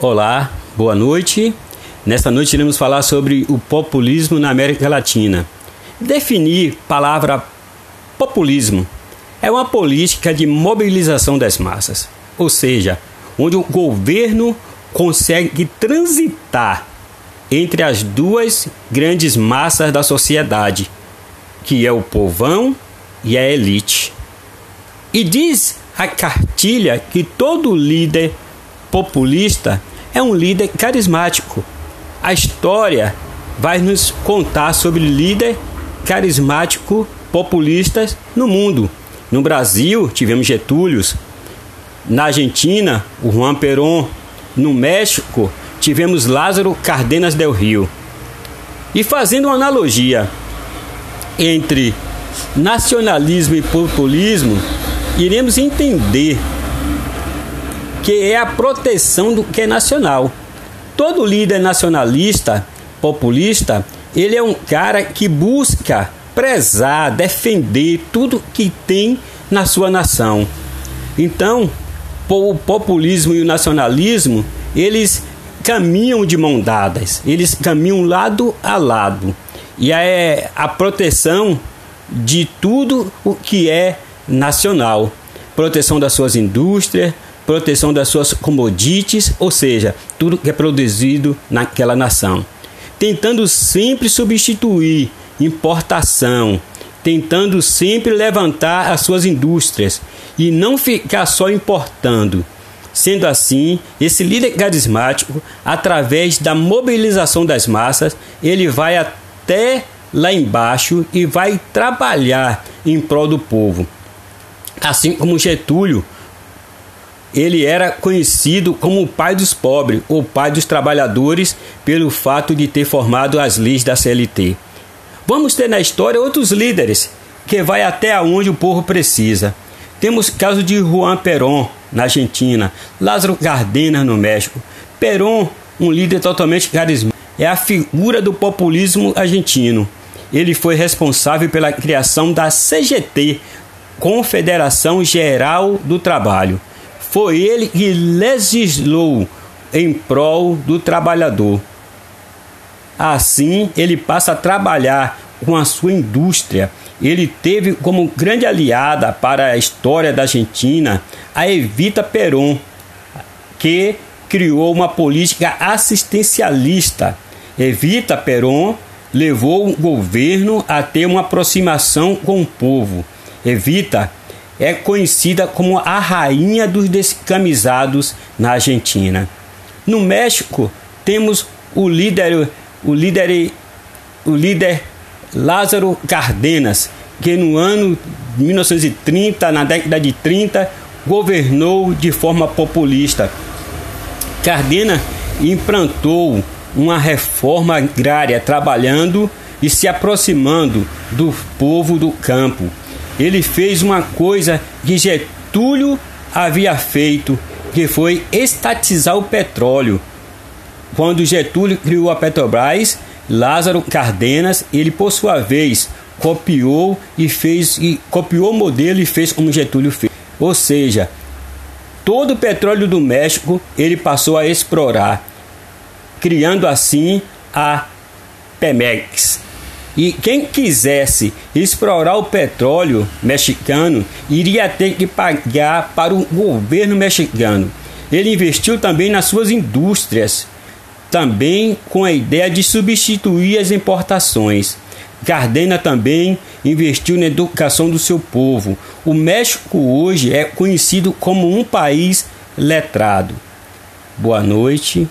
Olá, boa noite. Nesta noite iremos falar sobre o populismo na América Latina. Definir palavra populismo é uma política de mobilização das massas, ou seja, onde o governo consegue transitar entre as duas grandes massas da sociedade, que é o povão e a elite. E diz a cartilha que todo líder populista é um líder carismático. A história vai nos contar sobre líder carismático populistas no mundo. No Brasil, tivemos Getúlio. Na Argentina, o Juan Perón. No México, tivemos Lázaro Cardenas del Rio. E fazendo uma analogia entre nacionalismo e populismo, iremos entender que é a proteção do que é nacional. Todo líder nacionalista, populista, ele é um cara que busca prezar, defender tudo que tem na sua nação. Então, o populismo e o nacionalismo, eles caminham de mão dadas, eles caminham lado a lado. E é a proteção de tudo o que é nacional, proteção das suas indústrias, proteção das suas commodities, ou seja, tudo que é produzido naquela nação. Tentando sempre substituir importação, tentando sempre levantar as suas indústrias e não ficar só importando. Sendo assim, esse líder carismático, através da mobilização das massas, ele vai até lá embaixo e vai trabalhar em prol do povo. Assim como Getúlio ele era conhecido como o pai dos pobres, ou pai dos trabalhadores, pelo fato de ter formado as leis da CLT. Vamos ter na história outros líderes que vai até onde o povo precisa. Temos caso de Juan Perón na Argentina, Lázaro Cárdenas no México. Perón, um líder totalmente carismático, é a figura do populismo argentino. Ele foi responsável pela criação da CGT, Confederação Geral do Trabalho foi ele que legislou em prol do trabalhador. Assim, ele passa a trabalhar com a sua indústria. Ele teve como grande aliada para a história da Argentina a Evita Peron, que criou uma política assistencialista. Evita Peron levou o governo a ter uma aproximação com o povo. Evita é conhecida como a rainha dos descamisados na Argentina. No México, temos o líder, o líder, o líder Lázaro Cárdenas, que no ano 1930, na década de 30, governou de forma populista. Cárdenas implantou uma reforma agrária trabalhando e se aproximando do povo do campo ele fez uma coisa que Getúlio havia feito, que foi estatizar o petróleo. Quando Getúlio criou a Petrobras, Lázaro Cardenas, ele por sua vez copiou e fez e copiou o modelo e fez como Getúlio fez. Ou seja, todo o petróleo do México ele passou a explorar, criando assim a Pemex. E quem quisesse explorar o petróleo mexicano iria ter que pagar para o governo mexicano. Ele investiu também nas suas indústrias, também com a ideia de substituir as importações. Gardena também investiu na educação do seu povo. O México hoje é conhecido como um país letrado. Boa noite